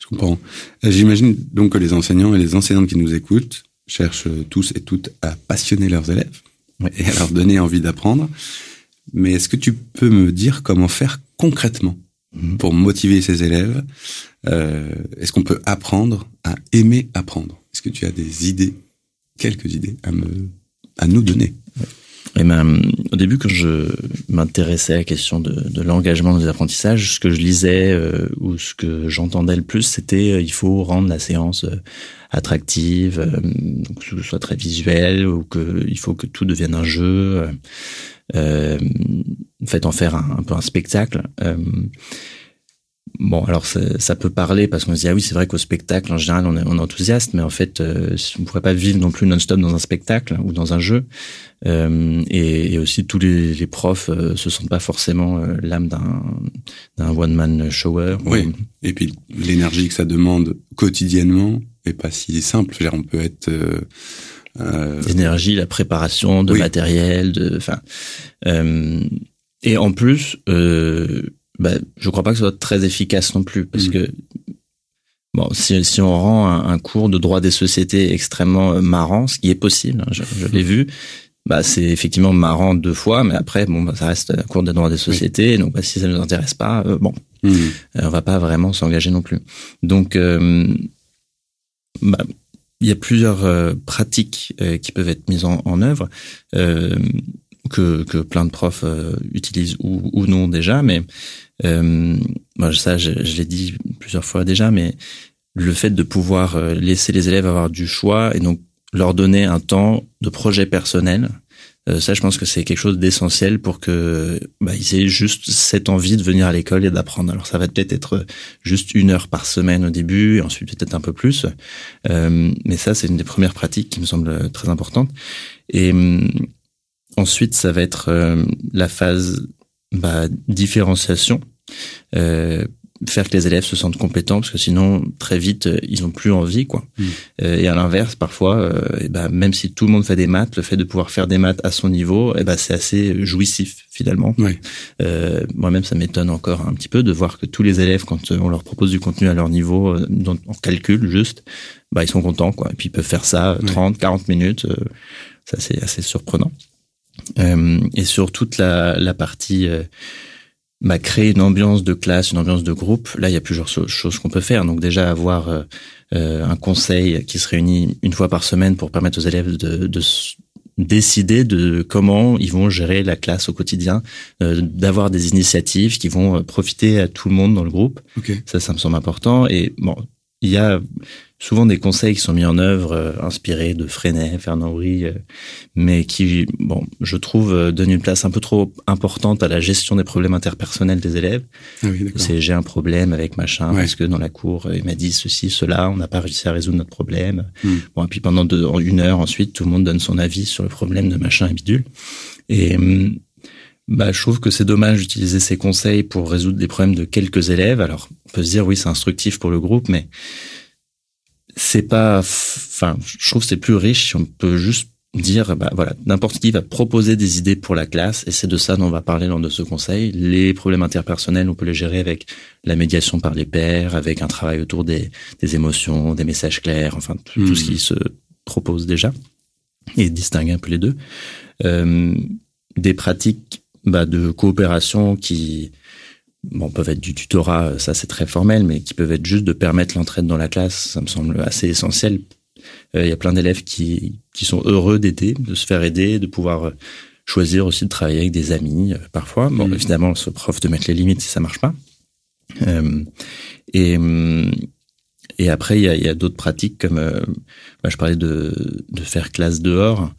je comprends. Euh, j'imagine donc que les enseignants et les enseignantes qui nous écoutent cherchent tous et toutes à passionner leurs élèves et à leur donner envie d'apprendre. Mais est-ce que tu peux me dire comment faire concrètement mmh. pour motiver ces élèves? Euh, Est-ce qu'on peut apprendre à aimer apprendre? Est-ce que tu as des idées, quelques idées à me, à nous donner? Et ben, au début, quand je m'intéressais à la question de, de l'engagement des apprentissages, ce que je lisais euh, ou ce que j'entendais le plus, c'était euh, il faut rendre la séance euh, attractive, euh, que ce soit très visuel, ou que il faut que tout devienne un jeu. Euh, en fait, en faire un, un peu un spectacle. Bon, alors ça, ça, peut parler parce qu'on se dit ah oui c'est vrai qu'au spectacle en général on est, on est enthousiaste, mais en fait euh, on pourrait pas vivre non plus non-stop dans un spectacle ou dans un jeu. Euh, et, et, aussi tous les, les profs euh, se sentent pas forcément euh, l'âme d'un d'un one man shower. Oui. Ou... Et puis l'énergie que ça demande quotidiennement est pas si simple. Dire, on peut être euh, euh l'énergie, la préparation de oui. matériel, de enfin et en plus. Euh, bah, je crois pas que ce soit très efficace non plus, parce mmh. que bon, si, si on rend un, un, cours de droit des sociétés extrêmement euh, marrant, ce qui est possible, hein, je, je l'ai vu, bah c'est effectivement marrant deux fois, mais après bon, bah, ça reste un cours de droit des sociétés, oui. donc bah, si ça nous intéresse pas, euh, bon, mmh. euh, on va pas vraiment s'engager non plus. Donc euh, bah, il y a plusieurs pratiques qui peuvent être mises en, en œuvre. Que, que plein de profs utilisent ou, ou, non déjà, mais euh, ça, je, je l'ai dit plusieurs fois déjà, mais le fait de pouvoir euh, laisser les élèves avoir du choix et donc leur donner un temps de projet personnel, Euh, ça, je pense que c'est quelque chose d'essentiel pour que bah, ils aient juste cette envie de venir à l'école et d'apprendre. Alors ça va peut-être être juste une heure par semaine au début, et ensuite peut-être un peu plus. Euh, mais ça, c'est une des premières pratiques qui me semble très importante. Et hum, ensuite, ça va être euh, la phase bah, différenciation. Euh, faire que les élèves se sentent compétents parce que sinon très vite euh, ils ont plus envie quoi. Mm. euh, et à l'inverse parfois euh, et ben même si tout le monde fait des maths le fait de pouvoir faire des maths à son niveau et ben c'est assez jouissif finalement. Euh, moi-même ça m'étonne encore un petit peu de voir que tous les élèves quand on leur propose du contenu à leur niveau en calcul juste bah ils sont contents quoi. Et puis ils peuvent faire ça 30 40 minutes ça c'est assez surprenant. Et sur toute la, la partie bah, créer une ambiance de classe, une ambiance de groupe. Là, il y a plusieurs choses qu'on peut faire. Donc déjà avoir euh, euh, un conseil qui se réunit une fois par semaine pour permettre aux élèves de, de décider de comment ils vont gérer la classe au quotidien, euh, d'avoir des initiatives qui vont profiter à tout le monde dans le groupe. Ça, ça me semble important. Et bon, il y a souvent des conseils qui sont mis en œuvre, euh, inspirés de Freinet, Fernand Houry, euh, mais qui, bon, je trouve, euh, donnent une place un peu trop importante à la gestion des problèmes interpersonnels des élèves. Ah c'est j'ai un problème avec machin parce que dans la cour il m'a dit ceci, cela, on n'a pas réussi à résoudre notre problème. Hmm. Bon, et puis pendant deux, une heure ensuite, tout le monde donne son avis sur le problème de machin et bidule. Et hum, bah, je trouve que c'est dommage d'utiliser ces conseils pour résoudre les problèmes de quelques élèves. Alors, on peut se dire oui, c'est instructif pour le groupe, mais c'est pas, enfin, je trouve que c'est plus riche si on peut juste dire, bah voilà, n'importe qui va proposer des idées pour la classe, et c'est de ça dont on va parler lors de ce conseil. Les problèmes interpersonnels, on peut les gérer avec la médiation par les pairs, avec un travail autour des, des émotions, des messages clairs, enfin tout, ce hmm. qui se propose déjà, et distinguer un peu les deux. Euh, des pratiques bah, de coopération qui bon, peuvent être du tutorat, ça c'est très formel, mais qui peuvent être juste de permettre l'entraide dans la classe, ça me semble assez essentiel. Euh, il y a plein d'élèves qui, qui sont heureux d'aider, de se faire aider, de pouvoir euh, choisir aussi de travailler avec des amis euh, parfois. Bon, mmh. évidemment, ce prof de mettre les limites si ça marche pas. et et après, il y a, y a d'autres pratiques comme, bah, je parlais de, de faire classe dehors.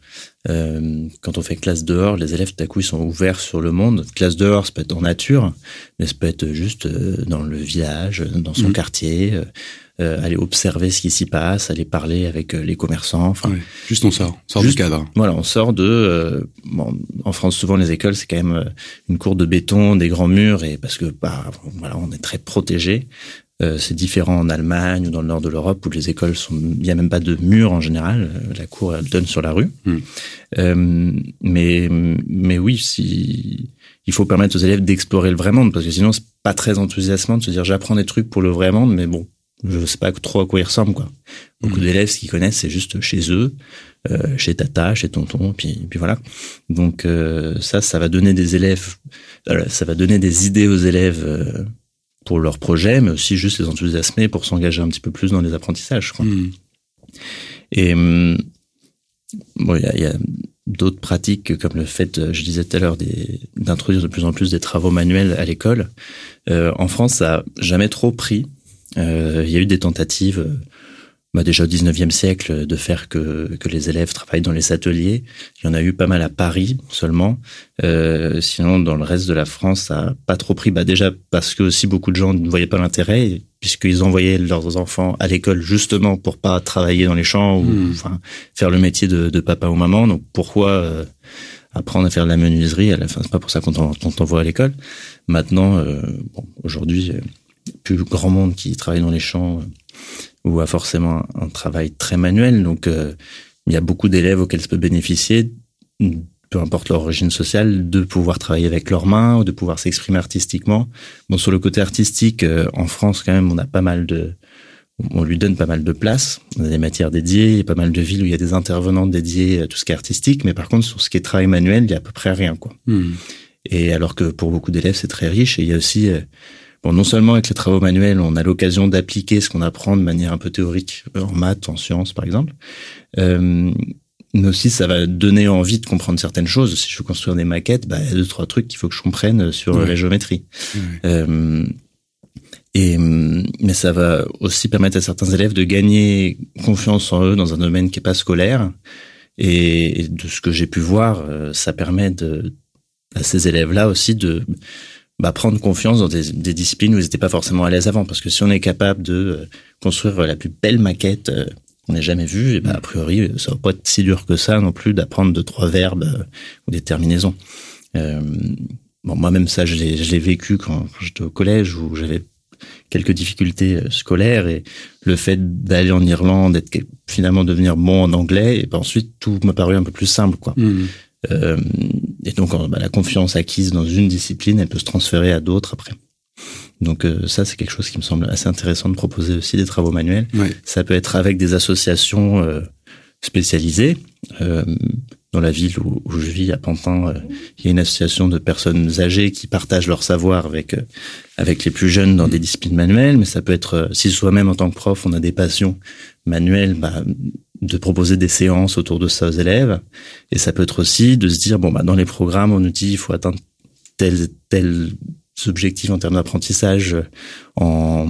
Euh, quand on fait classe dehors, les élèves, tout à coup, ils sont ouverts sur le monde. Classe dehors, ça peut être en nature, mais ça peut être juste euh, dans le village, dans son mmh. quartier, euh, euh, aller observer ce qui s'y passe, aller parler avec les commerçants. Enfin, juste on sort, on sort du cadre. Voilà, on sort de. bon, en France, souvent les écoles, c'est quand même une cour de béton, des grands murs, et parce que bah, voilà, on est très protégé. Euh, c'est différent en Allemagne ou dans le nord de l'Europe où les écoles sont, il n'y a même pas de mur en général. Euh, la cour elle donne sur la rue. Hmm. Euh, mais mais oui, si il faut permettre aux élèves d'explorer le vrai monde parce que sinon c'est pas très enthousiasmant de se dire j'apprends des trucs pour le vrai monde, mais bon, je sais pas trop à quoi ils ressemblent quoi. Beaucoup hmm. d'élèves ce qu'ils connaissent c'est juste chez eux, chez tata, chez tonton, puis puis voilà. Donc ça, ça va donner des élèves, ça va donner des idées aux élèves pour leur projet, mais aussi juste les enthousiasmer pour s'engager un petit peu plus dans les apprentissages. Quoi. Hmm. Et hum, bon, il y a, d'autres pratiques comme le fait, je disais tout à l'heure, d'introduire de plus en plus des travaux manuels à l'école. Euh, en France, ça a jamais trop pris. Euh, il y a eu des tentatives bah déjà au 19e siècle de faire que, que les élèves travaillent dans les ateliers. Il y en a eu pas mal à Paris seulement. Euh, sinon, dans le reste de la France, ça a pas trop pris. Bah déjà parce que aussi beaucoup de gens ne voyaient pas l'intérêt, puisqu'ils envoyaient leurs enfants à l'école justement pour pas travailler dans les champs ou hmm. enfin, faire le métier de, de, papa ou maman. Donc pourquoi euh, apprendre à faire de la menuiserie À la fin, c'est pas pour ça qu'on t'envoie à l'école. Maintenant, euh, bon, aujourd'hui, plus grand monde qui travaille dans les champs ou a forcément un travail très manuel. Donc, euh, il y a beaucoup d'élèves auxquels ça peut bénéficier, peu importe leur origine sociale, de pouvoir travailler avec leurs mains ou de pouvoir s'exprimer artistiquement. Bon, sur le côté artistique, euh, en France, quand même, on a pas mal de, on lui donne pas mal de place. On a des matières dédiées, il y a pas mal de villes où il y a des intervenants dédiés à tout ce qui est artistique, mais par contre, sur ce qui est travail manuel, il y a à peu près rien, quoi. Hmm. Et alors que pour beaucoup d'élèves, c'est très riche. Et il y a aussi euh, Bon, non seulement avec les travaux manuels, on a l'occasion d'appliquer ce qu'on apprend de manière un peu théorique en maths, en sciences, par exemple. Euh, mais aussi, ça va donner envie de comprendre certaines choses. Si je veux construire des maquettes, bah, il y a deux, trois trucs qu'il faut que je comprenne sur la géométrie. Euh, et, mais ça va aussi permettre à certains élèves de gagner confiance en eux dans un domaine qui est pas scolaire Et, de ce que j'ai pu voir, ça permet de, à ces élèves-là aussi de bah, prendre confiance dans des, disciplines où ils n'étaient pas forcément à l'aise avant. Parce que si on est capable de construire la plus belle maquette qu'on n'ait jamais vue, et bah, a priori, ça va pas être si dur que ça non plus d'apprendre deux, trois verbes ou des terminaisons. Euh, bon, moi-même, ça, je l'ai vécu quand, j'étais au collège où j'avais quelques difficultés euh, scolaires et le fait d'aller en Irlande, d'être finalement devenir bon en anglais, et ben ensuite tout m'a paru un peu plus simple, quoi. Mmh. Euh, et donc, bah, la confiance acquise dans une discipline, elle peut se transférer à d'autres après. Donc euh, ça, c'est quelque chose qui me semble assez intéressant de proposer aussi des travaux manuels. Ça peut être avec des associations euh, spécialisées. Euh, dans la ville où, où, je vis, à Pantin, euh, il y a une association de personnes âgées qui partagent leur savoir avec avec les plus jeunes dans des disciplines manuelles. Mais ça peut être, si soi-même en tant que prof, on a des passions manuelles, bah, de proposer des séances autour de ça aux élèves. Et ça peut être aussi de se dire, bon, bah, dans les programmes, on nous dit il faut atteindre tel tel objectifs en termes d'apprentissage en,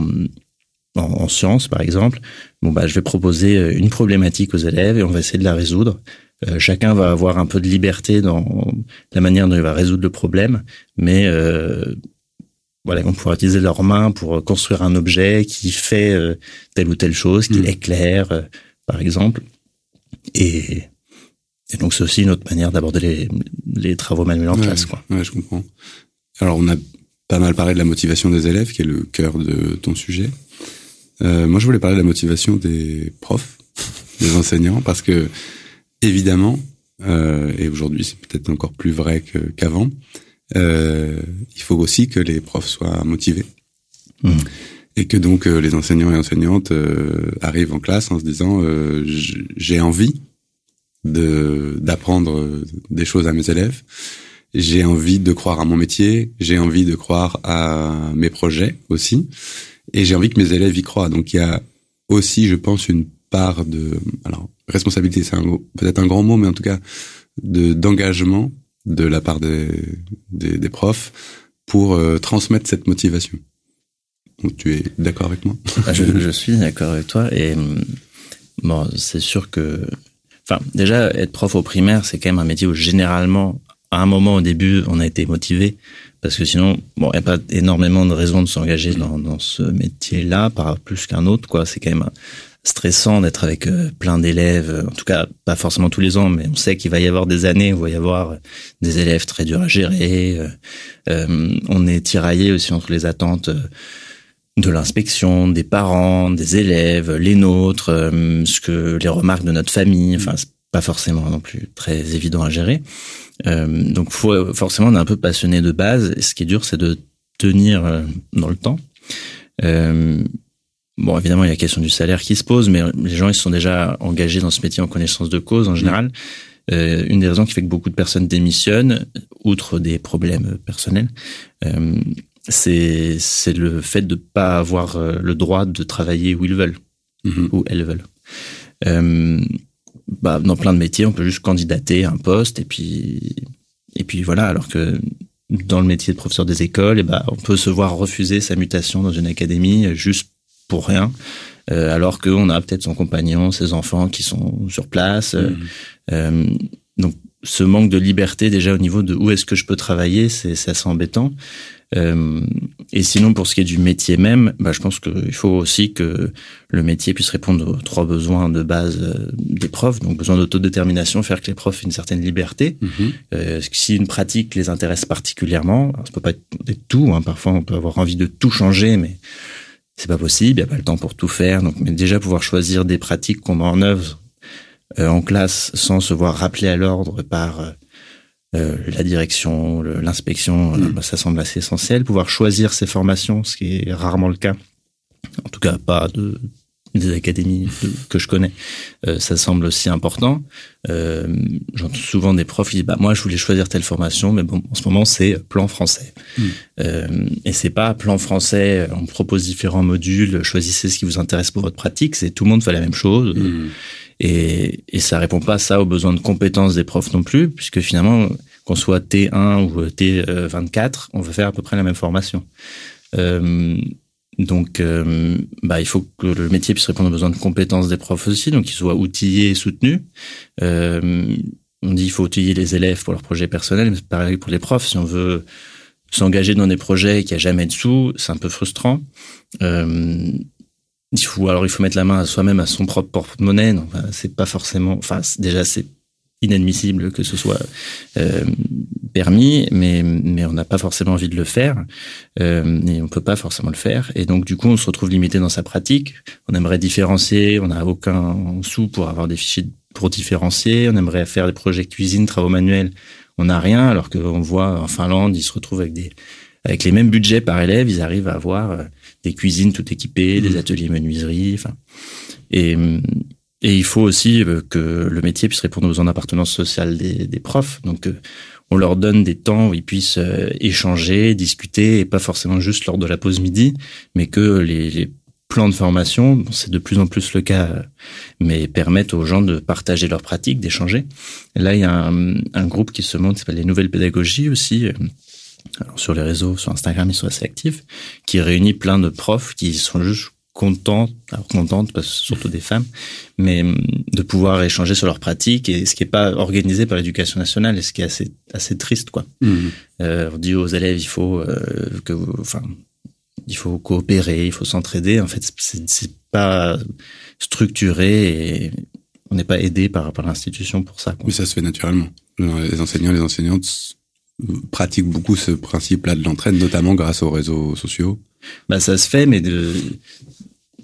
en, sciences, par exemple, bon bah je vais proposer euh, une problématique aux élèves et on va essayer de la résoudre. Euh, chacun va avoir un peu de liberté dans la manière dont il va résoudre le problème, mais euh, voilà, vont pouvoir utiliser leurs mains pour construire un objet qui fait euh, telle ou telle chose, qui mmh. éclaire, par exemple. Et, et donc c'est aussi une autre manière d'aborder les, les travaux manuels en classe, quoi. Ouais, je comprends. Alors on a pas mal parlé de la motivation des élèves, qui est le cœur de ton sujet. Euh, moi, je voulais parler de la motivation des profs, des enseignants, parce que évidemment, euh, et aujourd'hui c'est peut-être encore plus vrai qu'avant, euh, il faut aussi que les profs soient motivés. Mmh. Et que donc euh, les enseignants et enseignantes euh, arrivent en classe en se disant euh, j'ai envie de d'apprendre des choses à mes élèves j'ai envie de croire à mon métier, j'ai envie de croire à mes projets aussi, et j'ai envie que mes élèves y croient. Donc il y a aussi, je pense, une part de, alors responsabilité, c'est peut-être un grand mot, mais en tout cas de d'engagement de la part des, des, des profs pour euh, transmettre cette motivation. Donc tu es d'accord avec moi ah, je, je, suis d'accord avec toi et bon, c'est sûr que, enfin déjà être prof au primaire, c'est quand même un métier où généralement à un moment au début, on a été motivé parce que sinon, bon, il n'y a pas énormément de raisons de s'engager dans, dans ce métier-là, par plus qu'un autre, quoi. C'est quand même stressant d'être avec euh, plein d'élèves. En tout cas, pas forcément tous les ans, mais on sait qu'il va y avoir des années où il va y avoir des élèves très durs à gérer. Euh, euh on est tiraillé aussi entre les attentes euh, de l'inspection, des parents, des élèves, les nôtres, ce que les remarques de notre famille. Enfin, c'est pas forcément non plus très évident à gérer. Euh, donc forcément, on est un peu passionné de base. Ce qui est dur, c'est de tenir euh, dans le temps. Euh, bon, évidemment, il y a la question du salaire qui se pose, mais les gens ils sont déjà engagés dans ce métier en connaissance de cause en général. Euh, une des raisons qui fait que beaucoup de personnes démissionnent, outre des problèmes personnels, euh, c'est c'est le fait de pas avoir euh, le droit de travailler où ils veulent, mm-hmm. où elles veulent. Euh, bah, dans plein de métiers, on peut juste candidater à un poste et puis et puis voilà. Alors que dans le métier de professeur des écoles, et eh bah, on peut se voir refuser sa mutation dans une académie juste pour rien, euh, alors qu'on a peut-être son compagnon, ses enfants qui sont sur place. Euh, mmh. euh, donc ce manque de liberté déjà au niveau de où est-ce que je peux travailler, c'est assez embêtant. Euh, et sinon, pour ce qui est du métier même, bah, je pense qu'il faut aussi que le métier puisse répondre aux trois besoins de base euh, des profs. Donc, besoin d'autodétermination, faire que les profs aient une certaine liberté. Mm-hmm. Euh, si une pratique les intéresse particulièrement, alors, ça peut pas être tout. Hein, parfois, on peut avoir envie de tout changer, mais c'est pas possible. Il n'y a pas le temps pour tout faire. Donc, mais déjà pouvoir choisir des pratiques qu'on met en œuvre euh, en classe sans se voir rappeler à l'ordre par euh, la direction, l'inspection, mm. bah, ça semble assez essentiel. Pouvoir choisir ses formations, ce qui est rarement le cas. En tout cas, pas de des académies que je connais, euh, ça semble aussi important. Euh, J'entends souvent des profs qui disent bah moi je voulais choisir telle formation, mais bon en ce moment c'est plan français. Mm. Euh, et c'est pas plan français. On propose différents modules, choisissez ce qui vous intéresse pour votre pratique. C'est tout le monde fait la même chose. Mm. Et, et ça répond pas ça aux besoins de compétences des profs non plus, puisque finalement, qu'on soit T1 ou T24, on va faire à peu près la même formation. Euh, donc, euh, bah, il faut que le métier puisse répondre aux besoins de compétences des profs aussi, donc qu'ils soient outillés et soutenus. Euh, on dit qu'il faut outiller les élèves pour leurs projets personnels, mais c'est pareil pour les profs. Si on veut s'engager dans des projets et qu'il n'y a jamais de sous, c'est un peu frustrant. Euh, il faut alors il faut mettre la main à soi-même à son propre porte-monnaie. Bah, c'est pas forcément. Enfin, déjà c'est inadmissible que ce soit euh, permis, mais, mais on n'a pas forcément envie de le faire, euh, et on peut pas forcément le faire. Et donc, du coup, on se retrouve limité dans sa pratique. On aimerait différencier, on n'a aucun sou pour avoir des fichiers pour différencier. On aimerait faire des projets cuisine, travaux manuels. On n'a rien, alors qu'on voit en Finlande, ils se retrouvent avec des avec les mêmes budgets par élève, ils arrivent à avoir euh, des cuisines tout équipées, des mmh. ateliers menuiserie, enfin. Et, et il faut aussi euh, que le métier puisse répondre aux besoins d'appartenance sociale des, des, profs. Donc, euh, on leur donne des temps où ils puissent euh, échanger, discuter, et pas forcément juste lors de la pause midi, mais que les, les plans de formation, c'est de plus en plus le cas, mais permettent aux gens de partager leurs pratiques, d'échanger. Là, il y a un, un, groupe qui se monte, qui s'appelle les Nouvelles Pédagogies aussi. Alors, sur les réseaux, sur Instagram, ils sont assez actifs, qui réunit plein de profs qui sont juste contentes, alors contentes parce que surtout des femmes, mais hum, de pouvoir échanger sur leurs pratiques et ce qui est pas organisé par l'éducation nationale et ce qui est assez assez triste quoi. Mmh. Euh, on dit aux élèves il faut euh, que enfin il faut coopérer, il faut s'entraider. En fait, c'est pas structuré et on n'est pas aidé par par l'institution pour ça. Quoi. Mais ça se fait naturellement. Les enseignants, les enseignantes pratiquent beaucoup ce principe-là de l'entraide, notamment grâce aux réseaux sociaux. Bah ça se fait, mais de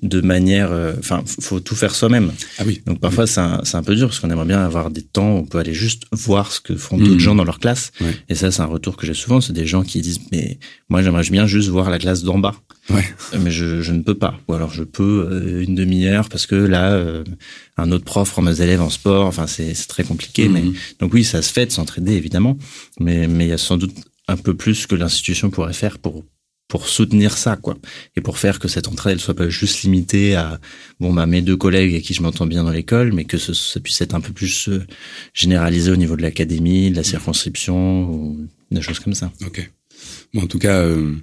de manière, euh, enfin, faut tout faire soi-même. Ah oui. Donc parfois c'est un, un, peu dur parce qu'on aimerait bien avoir des temps où on peut aller juste voir ce que font d'autres mmh. gens dans leur classe. Et ça c'est un retour que j'ai souvent, c'est des gens qui disent mais moi j'aimerais bien juste voir la classe d'en bas. Ouais. Mais je, je ne peux pas. Ou alors je peux euh, une demi-heure parce que là euh, un autre prof prend mes élèves en sport. Enfin c'est très compliqué. Mmh. Mais donc oui ça se fait de s'entraider évidemment. Mais mais il y a sans doute un peu plus que l'institution pourrait faire pour pour soutenir ça quoi. Et pour faire que cette entrée elle soit pas juste limitée à bon bah mes deux collègues avec qui je m'entends bien dans l'école mais que ce, ça puisse être un peu plus euh, généralisé au niveau de l'académie de la circonscription ou des choses comme ça. Ok. Bon en tout cas euh,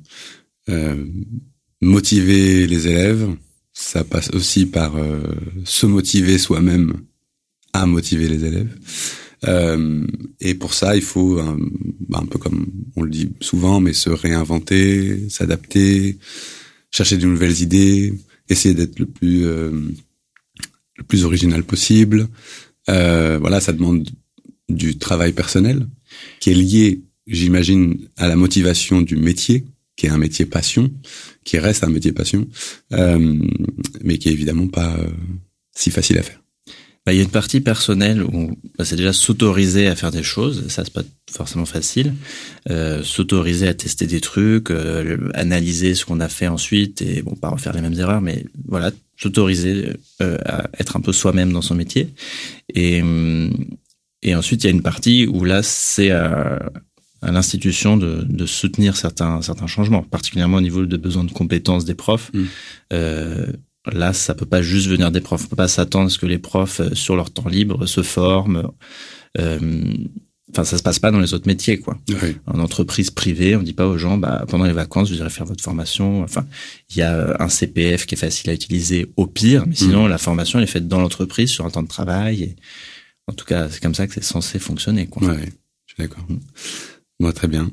euh, motiver les élèves ça passe aussi par euh, se motiver soi-même à motiver les élèves euh, et pour ça, il faut un, bah, un, peu comme on le dit souvent, mais se réinventer, s'adapter, chercher de nouvelles idées, essayer d'être le plus euh, le plus original possible. Euh, voilà, ça demande du travail personnel qui est lié, j'imagine, à la motivation du métier, qui est un métier passion, qui reste un métier passion, euh, mais qui est évidemment pas euh, si facile à faire. Bah, il y a une partie personnelle où bah, c'est déjà s'autoriser à faire des choses, ça c'est pas forcément facile, euh, s'autoriser à tester des trucs, euh, analyser ce qu'on a fait ensuite et bon pas refaire les mêmes erreurs, mais voilà s'autoriser euh, à être un peu soi-même dans son métier et et ensuite il y a une partie où là c'est à, à l'institution de, de, soutenir certains certains changements, particulièrement au niveau de besoins de compétences des profs. Mmh. Euh, Là, ça peut pas juste venir des profs. On peut pas s'attendre à ce que les profs, euh, sur leur temps libre, se forment. Euh, enfin, ça se passe pas dans les autres métiers, quoi. En entreprise privée, on dit pas aux gens, bah, pendant les vacances, vous irez faire votre formation. Enfin, il y a un CPF qui est facile à utiliser au pire, mais sinon, mmh. la formation, elle est faite dans l'entreprise sur un temps de travail. Et, en tout cas, c'est comme ça que c'est censé fonctionner, quoi. Ouais, je suis d'accord. Mmh. Moi, très bien.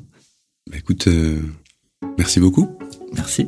Bah, écoute, euh, merci beaucoup. Merci.